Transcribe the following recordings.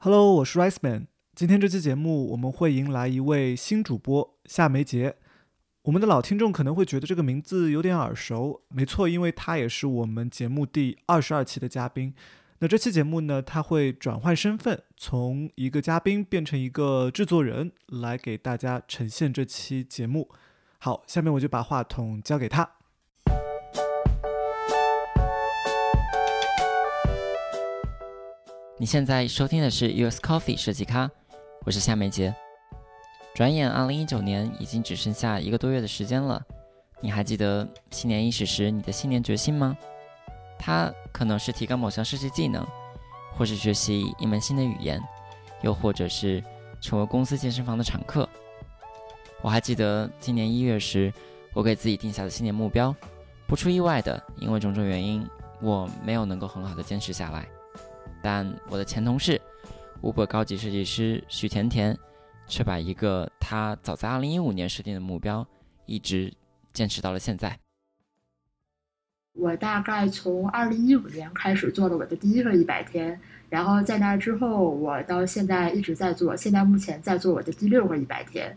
Hello，我是 Rice Man。今天这期节目我们会迎来一位新主播夏梅杰。我们的老听众可能会觉得这个名字有点耳熟，没错，因为他也是我们节目第二十二期的嘉宾。那这期节目呢，他会转换身份，从一个嘉宾变成一个制作人，来给大家呈现这期节目。好，下面我就把话筒交给他。你现在收听的是 US Coffee 设计咖，我是夏梅杰。转眼二零一九年已经只剩下一个多月的时间了，你还记得新年伊始时你的新年决心吗？它可能是提高某项设计技能，或是学习一门新的语言，又或者是成为公司健身房的常客。我还记得今年一月时，我给自己定下的新年目标，不出意外的，因为种种原因，我没有能够很好的坚持下来。但我的前同事，Uber 高级设计师许甜甜，却把一个他早在2015年设定的目标，一直坚持到了现在。我大概从2015年开始做了我的第一个一百天，然后在那之后，我到现在一直在做，现在目前在做我的第六个一百天。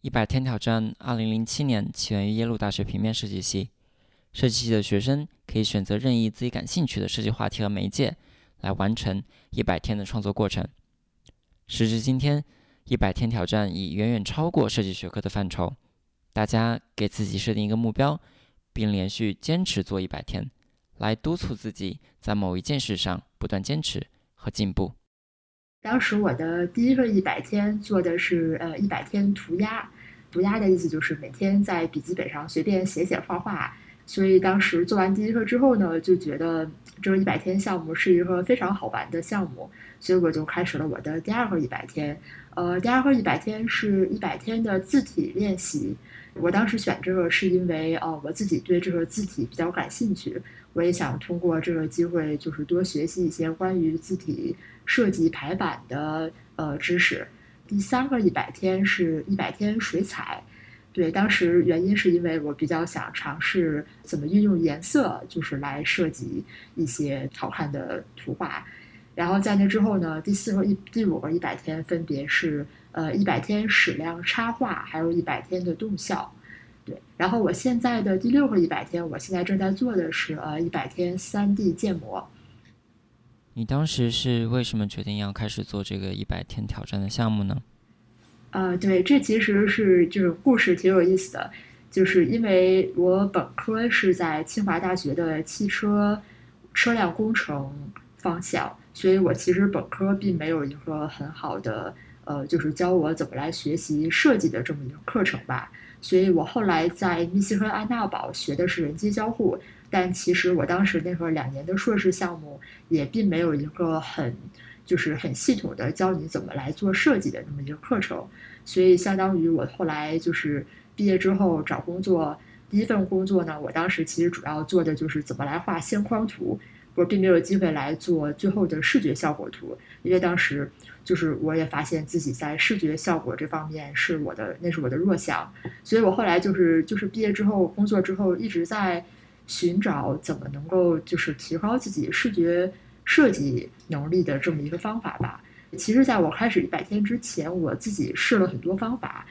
一百天挑战2007年起源于耶鲁大学平面设计系，设计系的学生可以选择任意自己感兴趣的设计话题和媒介。来完成一百天的创作过程。时至今天，一百天挑战已远远超过设计学科的范畴。大家给自己设定一个目标，并连续坚持做一百天，来督促自己在某一件事上不断坚持和进步。当时我的第一个一百天做的是呃一百天涂鸦，涂鸦的意思就是每天在笔记本上随便写写画画。所以当时做完第一课之后呢，就觉得这个一百天项目是一个非常好玩的项目，所以我就开始了我的第二个一百天。呃，第二个一百天是一百天的字体练习。我当时选这个是因为，哦，我自己对这个字体比较感兴趣，我也想通过这个机会，就是多学习一些关于字体设计排版的呃知识。第三个一百天是一百天水彩。对，当时原因是因为我比较想尝试怎么运用颜色，就是来设计一些好看的图画。然后在那之后呢，第四个一、第五个一百天分别是呃一百天矢量插画，还有一百天的动效。对，然后我现在的第六个一百天，我现在正在做的是呃一百天三 D 建模。你当时是为什么决定要开始做这个一百天挑战的项目呢？呃，对，这其实是就是故事挺有意思的，就是因为我本科是在清华大学的汽车车辆工程方向，所以我其实本科并没有一个很好的呃，就是教我怎么来学习设计的这么一个课程吧。所以我后来在密西根安娜堡学的是人机交互，但其实我当时那个两年的硕士项目也并没有一个很。就是很系统的教你怎么来做设计的那么一个课程，所以相当于我后来就是毕业之后找工作，第一份工作呢，我当时其实主要做的就是怎么来画线框图，我并没有机会来做最后的视觉效果图，因为当时就是我也发现自己在视觉效果这方面是我的那是我的弱项，所以我后来就是就是毕业之后工作之后一直在寻找怎么能够就是提高自己视觉。设计能力的这么一个方法吧。其实，在我开始一百天之前，我自己试了很多方法。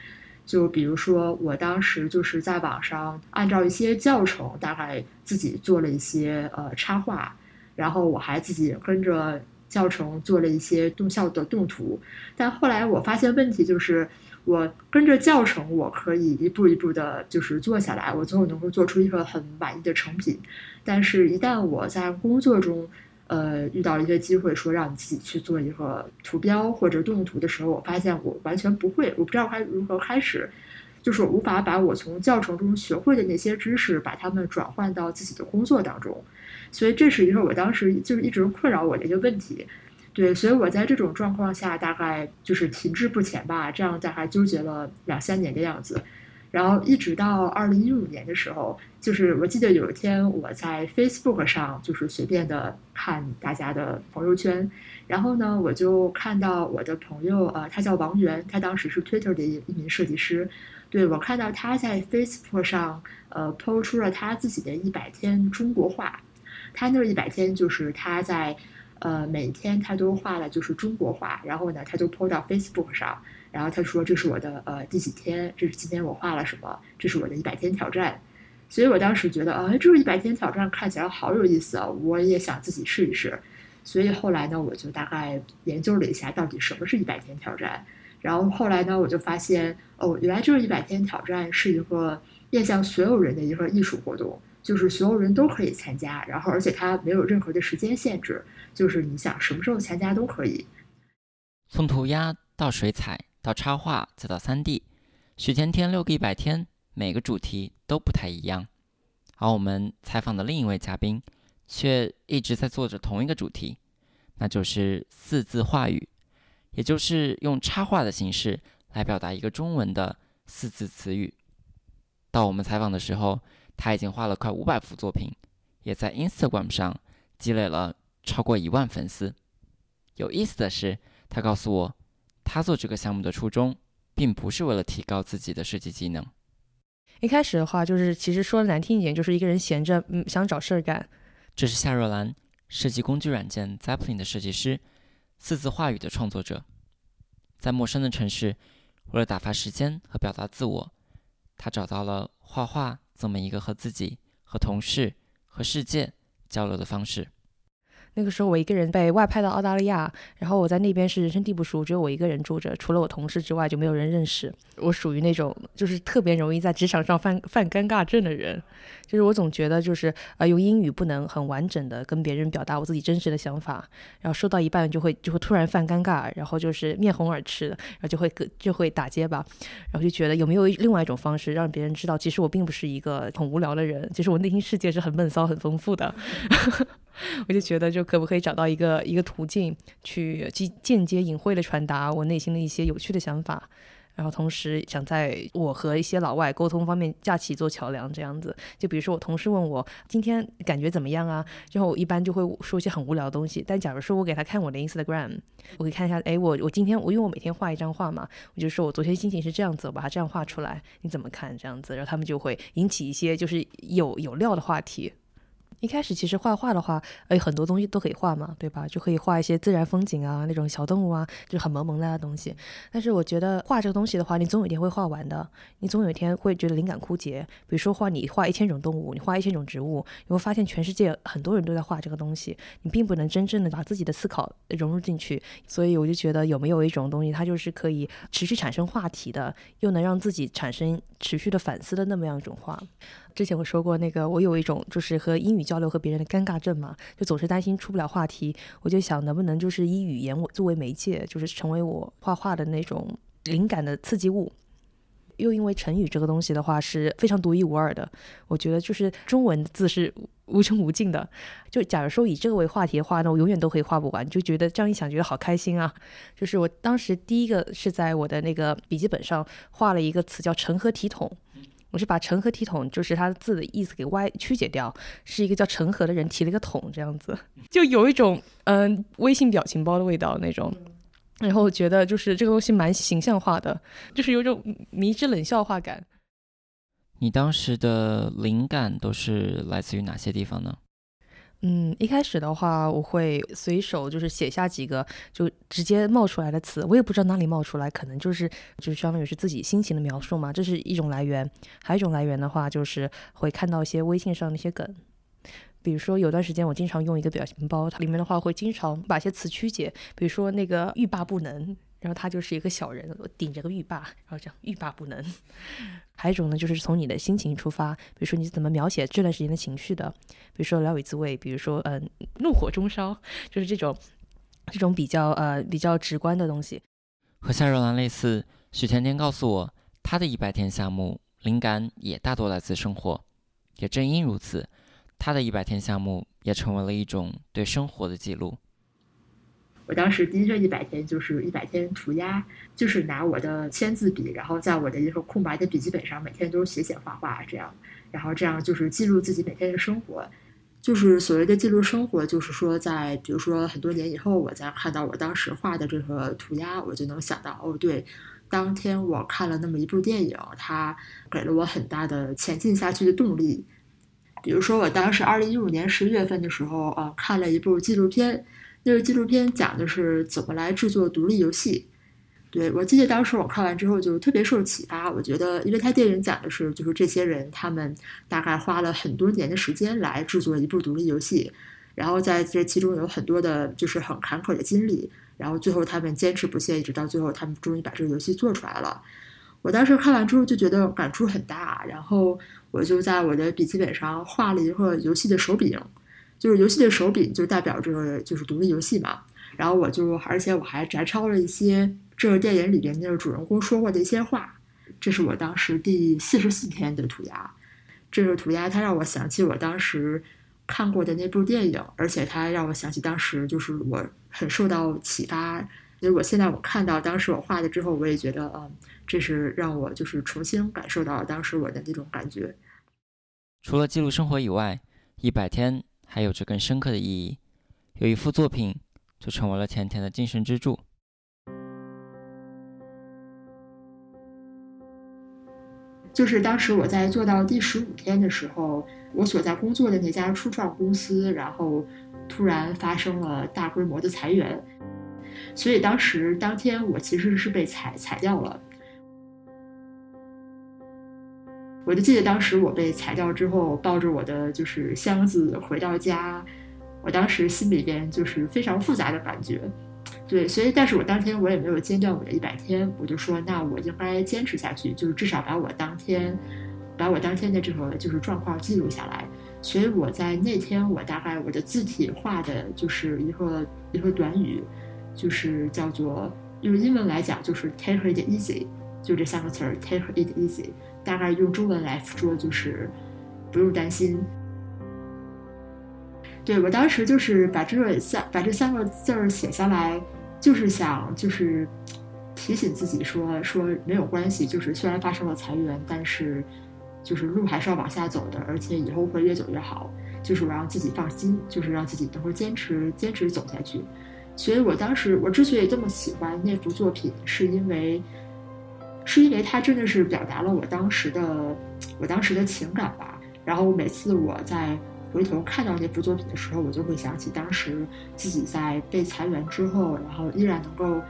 就比如说，我当时就是在网上按照一些教程，大概自己做了一些呃插画，然后我还自己跟着教程做了一些动效的动图。但后来我发现问题就是，我跟着教程，我可以一步一步的，就是做下来，我最后能够做出一个很满意的成品。但是，一旦我在工作中，呃，遇到一些机会，说让你自己去做一个图标或者动图的时候，我发现我完全不会，我不知道该如何开始，就是无法把我从教程中学会的那些知识，把它们转换到自己的工作当中，所以这是一个我当时就是一直困扰我的一个问题。对，所以我在这种状况下，大概就是停滞不前吧，这样大概纠结了两三年的样子。然后一直到二零一五年的时候，就是我记得有一天我在 Facebook 上就是随便的看大家的朋友圈，然后呢，我就看到我的朋友，呃，他叫王源，他当时是 Twitter 的一一名设计师，对我看到他在 Facebook 上，呃，PO 出了他自己的一百天中国画，他那一百天就是他在。呃，每天他都画了就是中国画，然后呢，他就 po 到 Facebook 上，然后他说这是我的呃第几天，这是今天我画了什么，这是我的一百天挑战。所以我当时觉得，啊，这是一百天挑战，看起来好有意思啊！我也想自己试一试。所以后来呢，我就大概研究了一下，到底什么是一百天挑战。然后后来呢，我就发现，哦，原来这一百天挑战是一个面向所有人的一个艺术活动，就是所有人都可以参加。然后，而且它没有任何的时间限制，就是你想什么时候参加都可以。从涂鸦到水彩到插画再到三 D，许天天六个一百天。每个主题都不太一样，而我们采访的另一位嘉宾却一直在做着同一个主题，那就是四字话语，也就是用插画的形式来表达一个中文的四字词语。到我们采访的时候，他已经画了快五百幅作品，也在 Instagram 上积累了超过一万粉丝。有意思的是，他告诉我，他做这个项目的初衷，并不是为了提高自己的设计技能。一开始的话，就是其实说的难听一点，就是一个人闲着，嗯，想找事儿干。这是夏若兰，设计工具软件 Zeppelin 的设计师，四字话语的创作者。在陌生的城市，为了打发时间和表达自我，他找到了画画这么一个和自己、和同事、和世界交流的方式。那个时候我一个人被外派到澳大利亚，然后我在那边是人生地不熟，只有我一个人住着，除了我同事之外就没有人认识。我属于那种就是特别容易在职场上犯犯尴尬症的人，就是我总觉得就是呃用英语不能很完整的跟别人表达我自己真实的想法，然后说到一半就会就会突然犯尴尬，然后就是面红耳赤的，然后就会就会打结巴，然后就觉得有没有另外一种方式让别人知道，其实我并不是一个很无聊的人，其实我内心世界是很闷骚很丰富的。我就觉得，就可不可以找到一个一个途径，去间间接隐晦的传达我内心的一些有趣的想法，然后同时想在我和一些老外沟通方面架起一座桥梁，这样子。就比如说，我同事问我今天感觉怎么样啊？然后我一般就会说一些很无聊的东西。但假如说我给他看我的 Instagram，我可以看一下，哎，我我今天我因为我每天画一张画嘛，我就说我昨天心情是这样子，我把它这样画出来，你怎么看？这样子，然后他们就会引起一些就是有有料的话题。一开始其实画画的话，哎，很多东西都可以画嘛，对吧？就可以画一些自然风景啊，那种小动物啊，就很萌萌哒的东西。但是我觉得画这个东西的话，你总有一天会画完的，你总有一天会觉得灵感枯竭。比如说画你画一千种动物，你画一千种植物，你会发现全世界很多人都在画这个东西，你并不能真正的把自己的思考融入进去。所以我就觉得有没有一种东西，它就是可以持续产生话题的，又能让自己产生持续的反思的那么样一种画。之前我说过，那个我有一种就是和英语交流和别人的尴尬症嘛，就总是担心出不了话题。我就想能不能就是以语言我作为媒介，就是成为我画画的那种灵感的刺激物。又因为成语这个东西的话是非常独一无二的，我觉得就是中文字是无穷无尽的。就假如说以这个为话题的话，那我永远都可以画不完。就觉得这样一想，觉得好开心啊！就是我当时第一个是在我的那个笔记本上画了一个词叫“成何体统”。我是把“成何体统”就是它字的意思给歪曲解掉，是一个叫成何的人提了一个桶，这样子 就有一种嗯微信表情包的味道那种。然后我觉得就是这个东西蛮形象化的，就是有种迷之冷笑话感。你当时的灵感都是来自于哪些地方呢？嗯，一开始的话，我会随手就是写下几个就直接冒出来的词，我也不知道哪里冒出来，可能就是就是相当于是自己心情的描述嘛，这是一种来源。还有一种来源的话，就是会看到一些微信上的一些梗，比如说有段时间我经常用一个表情包，它里面的话会经常把一些词曲解，比如说那个欲罢不能。然后他就是一个小人，顶着个浴霸，然后这样欲罢不能。还有一种呢，就是从你的心情出发，比如说你怎么描写这段时间的情绪的，比如说聊以自慰，比如说嗯怒火中烧，就是这种这种比较呃比较直观的东西。和夏若兰类似，许甜甜告诉我，她的一百天项目灵感也大多来自生活，也正因如此，她的一百天项目也成为了一种对生活的记录。我当时第一个一百天就是一百天涂鸦，就是拿我的签字笔，然后在我的一个空白的笔记本上每天都是写写画画这样，然后这样就是记录自己每天的生活，就是所谓的记录生活，就是说在比如说很多年以后，我再看到我当时画的这个涂鸦，我就能想到哦，对，当天我看了那么一部电影，它给了我很大的前进下去的动力。比如说我当时二零一五年十月份的时候，呃，看了一部纪录片。那个纪录片讲的是怎么来制作独立游戏。对我记得当时我看完之后就特别受启发，我觉得，因为他电影讲的是就是这些人他们大概花了很多年的时间来制作一部独立游戏，然后在这其中有很多的就是很坎坷的经历，然后最后他们坚持不懈，一直到最后他们终于把这个游戏做出来了。我当时看完之后就觉得感触很大，然后我就在我的笔记本上画了一个游戏的手柄，就是游戏的手柄就代表着就是独立游戏嘛。然后我就而且我还摘抄了一些。这个电影里边那个主人公说过的一些话，这是我当时第四十四天的涂鸦。这个涂鸦它让我想起我当时看过的那部电影，而且它让我想起当时就是我很受到启发。所以我现在我看到当时我画的之后，我也觉得，嗯，这是让我就是重新感受到了当时我的那种感觉。除了记录生活以外，一百天还有着更深刻的意义。有一幅作品就成为了甜甜的精神支柱。就是当时我在做到第十五天的时候，我所在工作的那家初创公司，然后突然发生了大规模的裁员，所以当时当天我其实是被裁裁掉了。我就记得当时我被裁掉之后，抱着我的就是箱子回到家，我当时心里边就是非常复杂的感觉。对，所以，但是我当天我也没有间断我的一百天，我就说，那我应该坚持下去，就是至少把我当天，把我当天的这个就是状况记录下来。所以我在那天，我大概我的字体画的就是一个一个短语，就是叫做用英文来讲就是 take it easy，就这三个词儿 take it easy，大概用中文来说就是不用担心。对我当时就是把这三把这三个字儿写下来，就是想就是提醒自己说说没有关系，就是虽然发生了裁员，但是就是路还是要往下走的，而且以后会越走越好。就是我让自己放心，就是让自己能够坚持坚持走下去。所以我当时我之所以这么喜欢那幅作品，是因为是因为它真的是表达了我当时的我当时的情感吧。然后每次我在。回头看到那幅作品的时候，我就会想起当时自己在被裁员之后，然后依然能够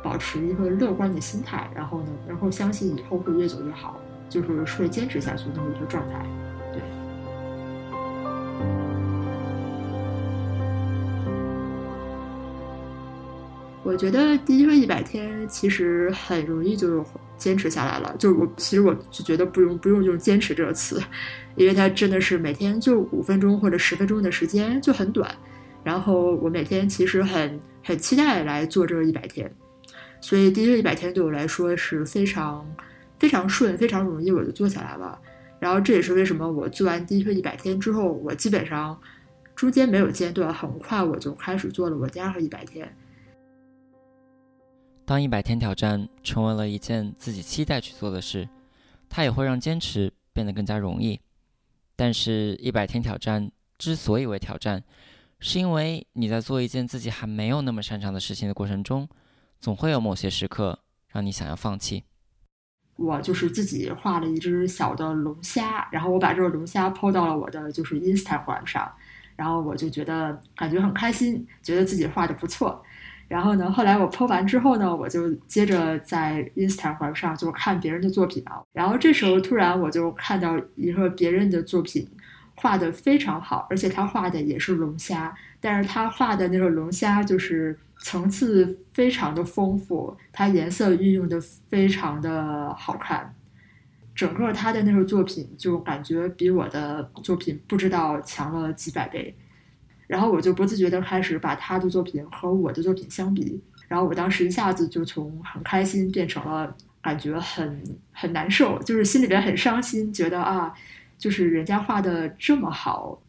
保持一个乐观的心态，然后呢，然后相信以后会越走越好，就是会坚持下去那么一个状态。对，我觉得第一个一百天其实很容易就是坚持下来了，就我其实我就觉得不用不用用坚持这个词。因为它真的是每天就五分钟或者十分钟的时间就很短，然后我每天其实很很期待来做这个一百天，所以第一个一百天对我来说是非常非常顺、非常容易，我就做下来了。然后这也是为什么我做完第一个一百天之后，我基本上中间没有间断，很快我就开始做了我第二个一百天。当一百天挑战成为了一件自己期待去做的事，它也会让坚持变得更加容易。但是，一百天挑战之所以为挑战，是因为你在做一件自己还没有那么擅长的事情的过程中，总会有某些时刻让你想要放弃。我就是自己画了一只小的龙虾，然后我把这个龙虾抛到了我的就是 Instagram 上，然后我就觉得感觉很开心，觉得自己画的不错。然后呢，后来我剖完之后呢，我就接着在 Instagram 上就看别人的作品啊。然后这时候突然我就看到一个别人的作品，画的非常好，而且他画的也是龙虾，但是他画的那个龙虾就是层次非常的丰富，它颜色运用的非常的好看，整个他的那个作品就感觉比我的作品不知道强了几百倍。然后我就不自觉地开始把他的作品和我的作品相比，然后我当时一下子就从很开心变成了感觉很很难受，就是心里边很伤心，觉得啊，就是人家画的这么好，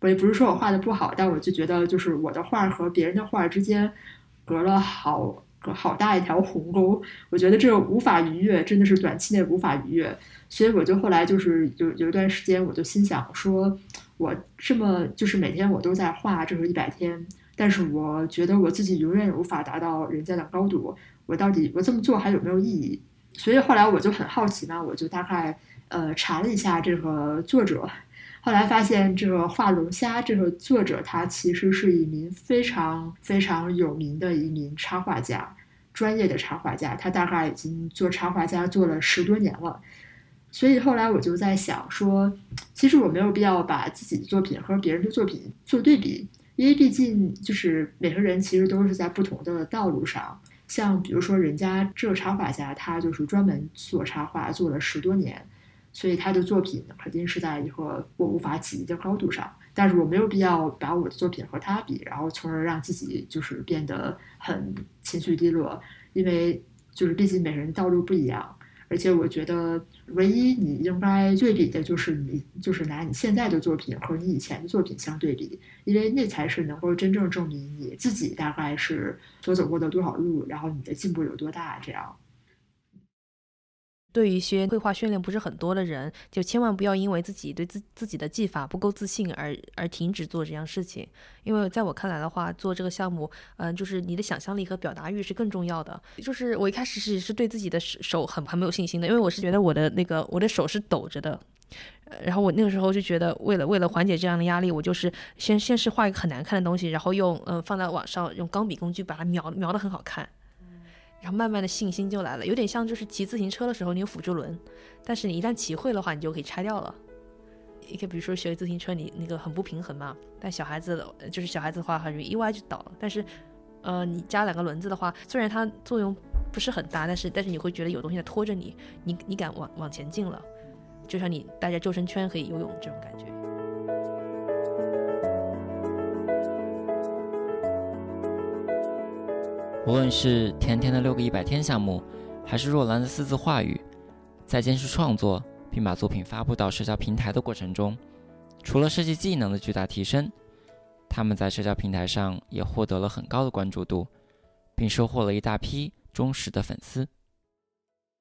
我也不是说我画的不好，但我就觉得就是我的画和别人的画之间隔了好隔好大一条鸿沟，我觉得这无法逾越，真的是短期内无法逾越，所以我就后来就是有有一段时间，我就心想说。我这么就是每天我都在画这个一百天，但是我觉得我自己永远无法达到人家的高度。我到底我这么做还有没有意义？所以后来我就很好奇呢，我就大概呃查了一下这个作者，后来发现，这个画龙虾这个作者他其实是一名非常非常有名的一名插画家，专业的插画家。他大概已经做插画家做了十多年了。所以后来我就在想说，其实我没有必要把自己的作品和别人的作品做对比，因为毕竟就是每个人其实都是在不同的道路上。像比如说，人家这个插画家，他就是专门做插画做了十多年。所以他的作品肯定是在一个我无法企及的高度上，但是我没有必要把我的作品和他比，然后从而让自己就是变得很情绪低落，因为就是毕竟每个人道路不一样，而且我觉得唯一你应该对比的就是你就是拿你现在的作品和你以前的作品相对比，因为那才是能够真正证明你自己大概是所走过的多少路，然后你的进步有多大这样。对于一些绘画训练不是很多的人，就千万不要因为自己对自自己的技法不够自信而而停止做这样事情。因为在我看来的话，做这个项目，嗯，就是你的想象力和表达欲是更重要的。就是我一开始是是对自己的手很很没有信心的，因为我是觉得我的那个我的手是抖着的，然后我那个时候就觉得，为了为了缓解这样的压力，我就是先先是画一个很难看的东西，然后用嗯放在网上用钢笔工具把它描描的很好看。然后慢慢的信心就来了，有点像就是骑自行车的时候你有辅助轮，但是你一旦骑会的话，你就可以拆掉了。你可以比如说学自行车，你那个很不平衡嘛，但小孩子的就是小孩子的话很容易意外就倒了。但是，呃，你加两个轮子的话，虽然它作用不是很大，但是但是你会觉得有东西在拖着你，你你敢往往前进了，就像你带着救生圈可以游泳这种感觉。无论是甜甜的六个一百天项目，还是若兰的四字话语，在坚持创作并把作品发布到社交平台的过程中，除了设计技能的巨大提升，他们在社交平台上也获得了很高的关注度，并收获了一大批忠实的粉丝。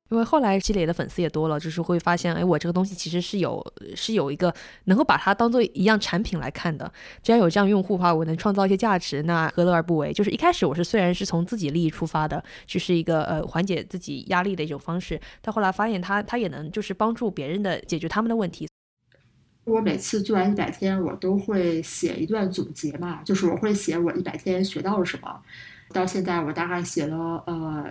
因为后来积累的粉丝也多了，就是会发现，哎，我这个东西其实是有是有一个能够把它当做一样产品来看的。既然有这样用户的话，我能创造一些价值，那何乐而不为？就是一开始我是虽然是从自己利益出发的，就是一个呃缓解自己压力的一种方式，但后来发现它它也能就是帮助别人的解决他们的问题。我每次做完一百天，我都会写一段总结嘛，就是我会写我一百天学到了什么。到现在我大概写了呃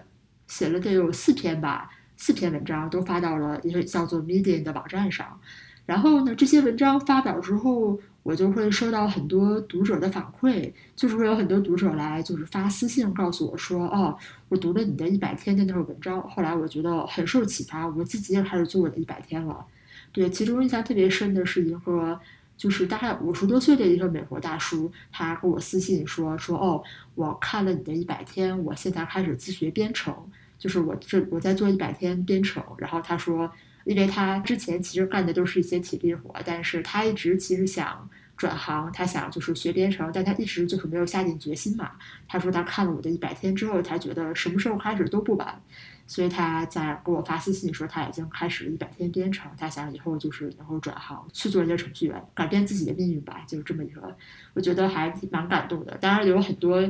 写了得有四篇吧。四篇文章都发到了一个叫做 Medium 的网站上，然后呢，这些文章发表之后，我就会收到很多读者的反馈，就是会有很多读者来，就是发私信告诉我说，哦，我读了你的一百天的那个文章，后来我觉得很受启发，我自己也开始做我的一百天了。对，其中印象特别深的是一个，就是大概五十多岁的一个美国大叔，他给我私信说，说哦，我看了你的一百天，我现在开始自学编程。就是我这我在做一百天编程，然后他说，因为他之前其实干的都是一些体力活，但是他一直其实想转行，他想就是学编程，但他一直就是没有下定决心嘛。他说他看了我的一百天之后，他觉得什么时候开始都不晚，所以他在给我发私信说他已经开始了一百天编程，他想以后就是能够转行去做一些程序员，改变自己的命运吧，就是这么一个，我觉得还蛮感动的。当然有很多。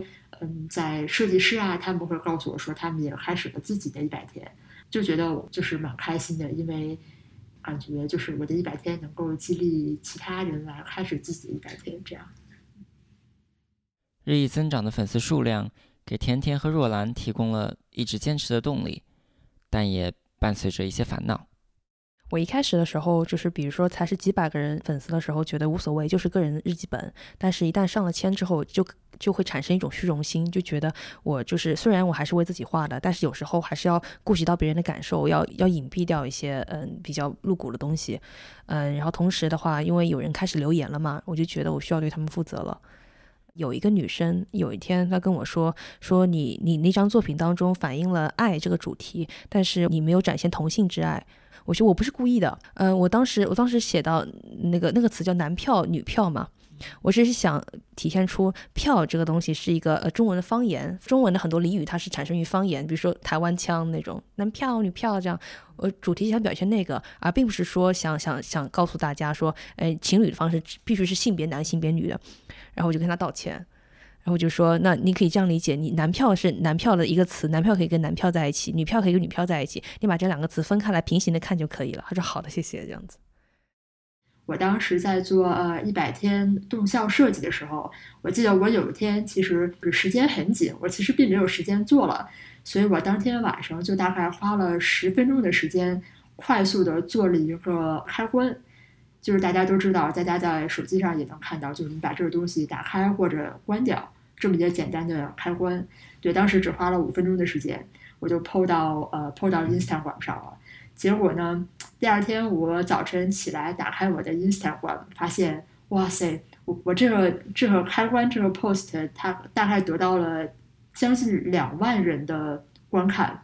嗯，在设计师啊，他们会告诉我说，他们也开始了自己的一百天，就觉得就是蛮开心的，因为感觉就是我的一百天能够激励其他人来开始自己的一百天，这样。日益增长的粉丝数量给甜甜和若兰提供了一直坚持的动力，但也伴随着一些烦恼。我一开始的时候，就是比如说才是几百个人粉丝的时候，觉得无所谓，就是个人日记本。但是，一旦上了签之后，就就会产生一种虚荣心，就觉得我就是虽然我还是为自己画的，但是有时候还是要顾及到别人的感受，要要隐蔽掉一些嗯比较露骨的东西，嗯，然后同时的话，因为有人开始留言了嘛，我就觉得我需要对他们负责了。有一个女生有一天她跟我说说你你那张作品当中反映了爱这个主题，但是你没有展现同性之爱。我说我不是故意的，嗯，我当时我当时写到那个那个词叫男票女票嘛，我只是想体现出票这个东西是一个呃中文的方言，中文的很多俚语它是产生于方言，比如说台湾腔那种男票女票这样，我主题想表现那个，而并不是说想想想告诉大家说，哎，情侣的方式必须是性别男性别女的，然后我就跟他道歉。然后我就说，那你可以这样理解，你男票是男票的一个词，男票可以跟男票在一起，女票可以跟女票在一起，你把这两个词分开来平行的看就可以了。他说好的，谢谢，这样子。我当时在做呃一百天动效设计的时候，我记得我有一天其实时间很紧，我其实并没有时间做了，所以我当天晚上就大概花了十分钟的时间，快速的做了一个开关，就是大家都知道，大家在手机上也能看到，就是你把这个东西打开或者关掉，这么一个简单的开关。对，当时只花了五分钟的时间，我就 PO 到呃 PO 到 Instagram 上了。结果呢？第二天我早晨起来，打开我的 Instagram，发现，哇塞，我我这个这个开关这个 post，它大概得到了将近两万人的观看。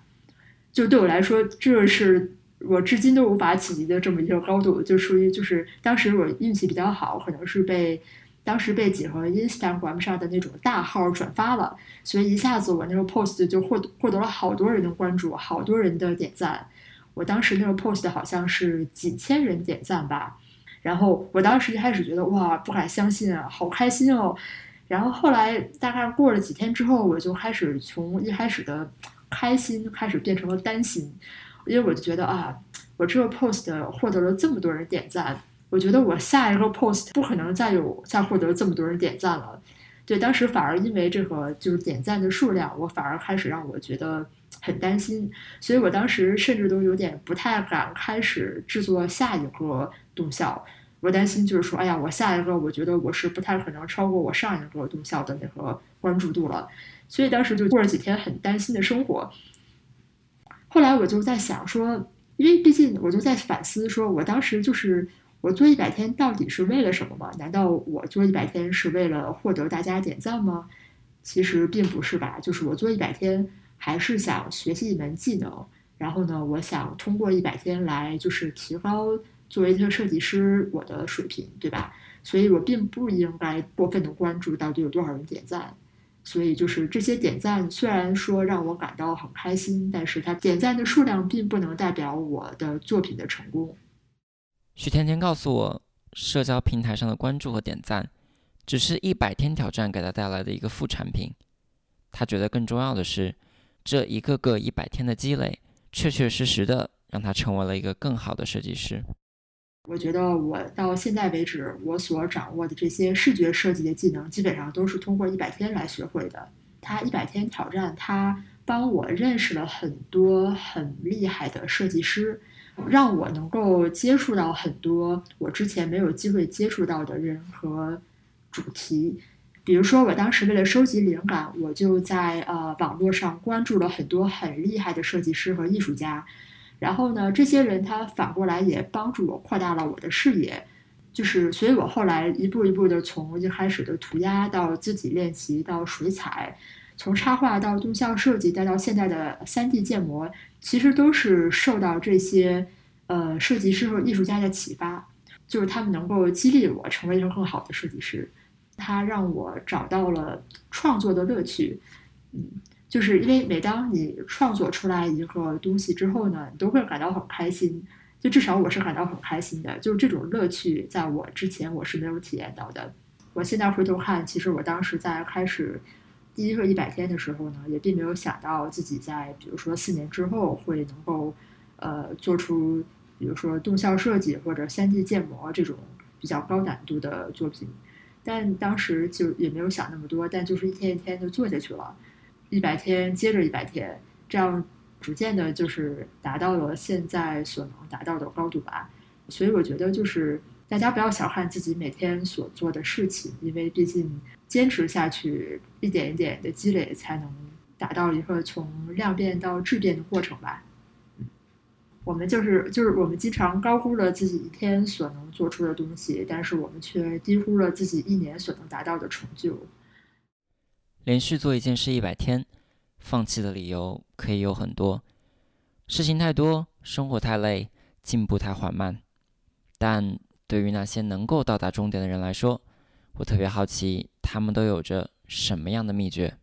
就对我来说，这是我至今都无法企及的这么一个高度。就属于就是当时我运气比较好，可能是被当时被几个 Instagram 上的那种大号转发了，所以一下子我那个 post 就获获得了好多人的关注，好多人的点赞。我当时那个 post 好像是几千人点赞吧，然后我当时一开始觉得哇不敢相信啊，好开心哦，然后后来大概过了几天之后，我就开始从一开始的开心开始变成了担心，因为我就觉得啊，我这个 post 获得了这么多人点赞，我觉得我下一个 post 不可能再有再获得这么多人点赞了，对，当时反而因为这个就是点赞的数量，我反而开始让我觉得。很担心，所以我当时甚至都有点不太敢开始制作下一个动效。我担心就是说，哎呀，我下一个我觉得我是不太可能超过我上一个动效的那个关注度了。所以当时就过了几天很担心的生活。后来我就在想说，因为毕竟我就在反思，说我当时就是我做一百天到底是为了什么吗？难道我做一百天是为了获得大家点赞吗？其实并不是吧，就是我做一百天。还是想学习一门技能，然后呢，我想通过一百天来就是提高作为一个设计师我的水平，对吧？所以我并不应该过分的关注到底有多少人点赞。所以就是这些点赞虽然说让我感到很开心，但是它点赞的数量并不能代表我的作品的成功。徐甜甜告诉我，社交平台上的关注和点赞，只是一百天挑战给他带来的一个副产品。他觉得更重要的是。这一个个一百天的积累，确确实实的让他成为了一个更好的设计师。我觉得我到现在为止，我所掌握的这些视觉设计的技能，基本上都是通过一百天来学会的。他一百天挑战，他帮我认识了很多很厉害的设计师，让我能够接触到很多我之前没有机会接触到的人和主题。比如说，我当时为了收集灵感，我就在呃网络上关注了很多很厉害的设计师和艺术家。然后呢，这些人他反过来也帮助我扩大了我的视野。就是，所以我后来一步一步的从一开始的涂鸦到自己练习到水彩，从插画到动效设计，再到现在的三 D 建模，其实都是受到这些呃设计师和艺术家的启发，就是他们能够激励我成为一个更好的设计师。他让我找到了创作的乐趣，嗯，就是因为每当你创作出来一个东西之后呢，你都会感到很开心，就至少我是感到很开心的，就是这种乐趣在我之前我是没有体验到的。我现在回头看，其实我当时在开始第一个一百天的时候呢，也并没有想到自己在比如说四年之后会能够呃做出比如说动效设计或者三 D 建模这种比较高难度的作品。但当时就也没有想那么多，但就是一天一天就做下去了，一百天接着一百天，这样逐渐的，就是达到了现在所能达到的高度吧。所以我觉得，就是大家不要小看自己每天所做的事情，因为毕竟坚持下去，一点一点的积累，才能达到一个从量变到质变的过程吧。我们就是就是我们经常高估了自己一天所能做出的东西，但是我们却低估了自己一年所能达到的成就。连续做一件事一百天，放弃的理由可以有很多，事情太多，生活太累，进步太缓慢。但对于那些能够到达终点的人来说，我特别好奇，他们都有着什么样的秘诀？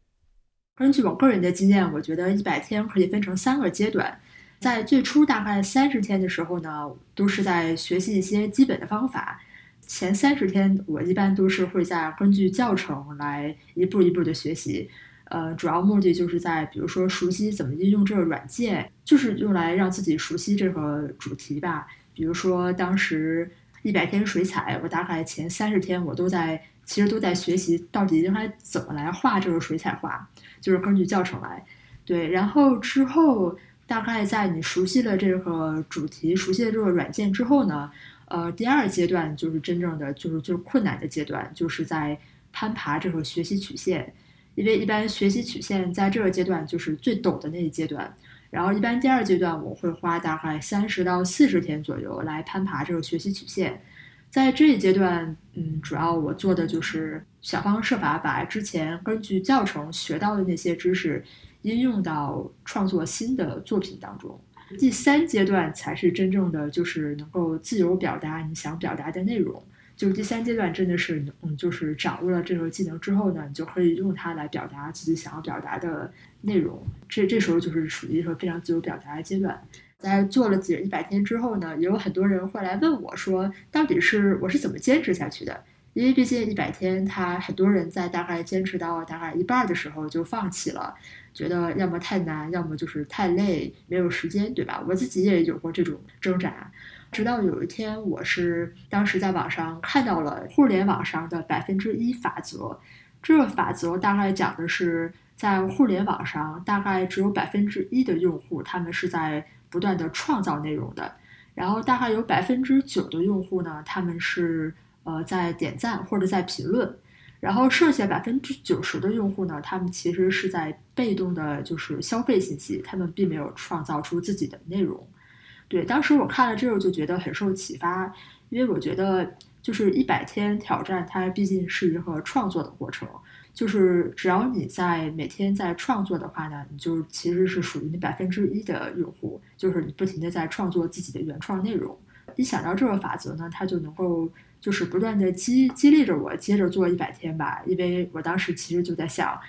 根据我个人的经验，我觉得一百天可以分成三个阶段。在最初大概三十天的时候呢，都是在学习一些基本的方法。前三十天，我一般都是会在根据教程来一步一步的学习。呃，主要目的就是在比如说熟悉怎么运用这个软件，就是用来让自己熟悉这个主题吧。比如说当时一百天水彩，我大概前三十天我都在，其实都在学习到底应该怎么来画这个水彩画，就是根据教程来。对，然后之后大概在你熟悉了这个主题、熟悉了这个软件之后呢，呃，第二阶段就是真正的就是就是困难的阶段，就是在攀爬这个学习曲线，因为一般学习曲线在这个阶段就是最陡的那一阶段。然后，一般第二阶段我会花大概三十到四十天左右来攀爬这个学习曲线。在这一阶段，嗯，主要我做的就是想方设法把之前根据教程学到的那些知识应用到创作新的作品当中。第三阶段才是真正的，就是能够自由表达你想表达的内容。就是第三阶段真的是，嗯，就是掌握了这个技能之后呢，你就可以用它来表达自己想要表达的内容。这这时候就是属于一个非常自由表达的阶段。在做了几一百天之后呢，也有很多人会来问我说，到底是我是怎么坚持下去的？因为毕竟一百天，他很多人在大概坚持到大概一半的时候就放弃了，觉得要么太难，要么就是太累，没有时间，对吧？我自己也有过这种挣扎。直到有一天，我是当时在网上看到了互联网上的百分之一法则。这个法则大概讲的是，在互联网上，大概只有百分之一的用户，他们是在不断的创造内容的。然后大概有百分之九的用户呢，他们是呃在点赞或者在评论。然后剩下百分之九十的用户呢，他们其实是在被动的，就是消费信息，他们并没有创造出自己的内容。对，当时我看了之后就觉得很受启发，因为我觉得就是一百天挑战，它毕竟是一个创作的过程，就是只要你在每天在创作的话呢，你就其实是属于那百分之一的用户，就是你不停的在创作自己的原创内容。一想到这个法则呢，它就能够就是不断的激激励着我接着做一百天吧，因为我当时其实就在想。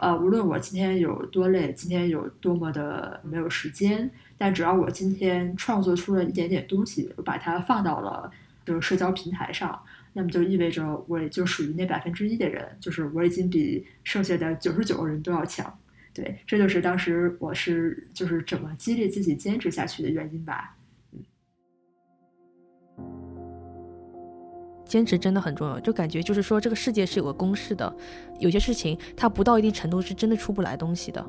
呃，无论我今天有多累，今天有多么的没有时间，但只要我今天创作出了一点点东西，我把它放到了这个社交平台上，那么就意味着我也就属于那百分之一的人，就是我已经比剩下的九十九个人都要强。对，这就是当时我是就是怎么激励自己坚持下去的原因吧。坚持真的很重要，就感觉就是说这个世界是有个公式的，有些事情它不到一定程度是真的出不来东西的，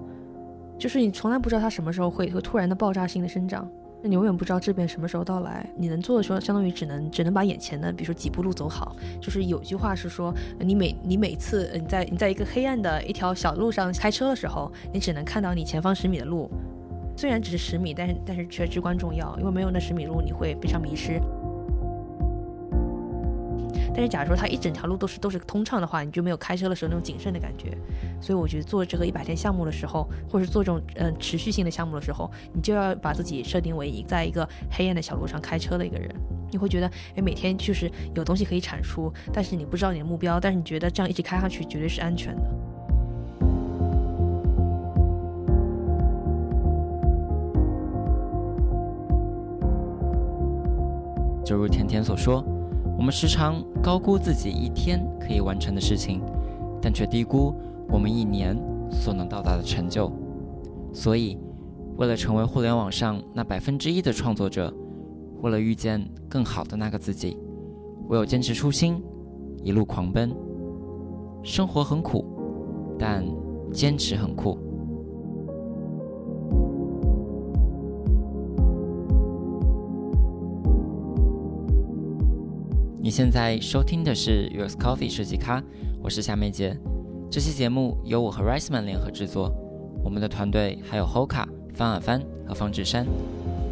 就是你从来不知道它什么时候会会突然的爆炸性的生长，那你永远不知道质变什么时候到来。你能做的时候，相当于只能只能把眼前的，比如说几步路走好。就是有句话是说，你每你每次你在你在一个黑暗的一条小路上开车的时候，你只能看到你前方十米的路，虽然只是十米，但是但是却至关重要，因为没有那十米路，你会非常迷失。但是，假如说它一整条路都是都是通畅的话，你就没有开车的时候那种谨慎的感觉。所以，我觉得做这个一百天项目的时候，或者是做这种嗯持续性的项目的时候，你就要把自己设定为一在一个黑暗的小路上开车的一个人。你会觉得，哎，每天就是有东西可以产出，但是你不知道你的目标，但是你觉得这样一直开下去绝对是安全的。就如甜甜所说。我们时常高估自己一天可以完成的事情，但却低估我们一年所能到达的成就。所以，为了成为互联网上那百分之一的创作者，为了遇见更好的那个自己，唯有坚持初心，一路狂奔。生活很苦，但坚持很酷。你现在收听的是 US Coffee 设计咖，我是夏梅杰。这期节目由我和 Riceman 联合制作，我们的团队还有 Hoka、方尔帆和方志山。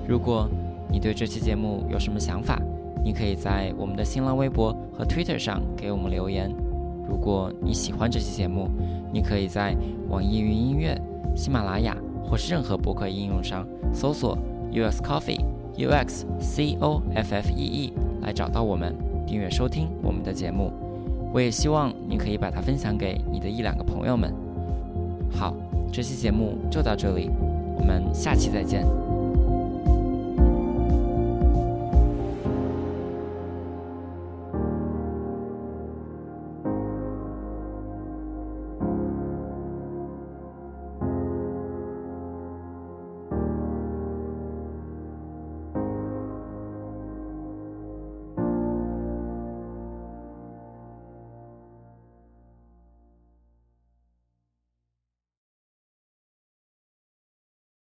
如果你对这期节目有什么想法，你可以在我们的新浪微博和 Twitter 上给我们留言。如果你喜欢这期节目，你可以在网易云音乐、喜马拉雅或是任何博客应用上搜索 US Coffee U X C O F F E E 来找到我们。订阅收听我们的节目，我也希望你可以把它分享给你的一两个朋友们。好，这期节目就到这里，我们下期再见。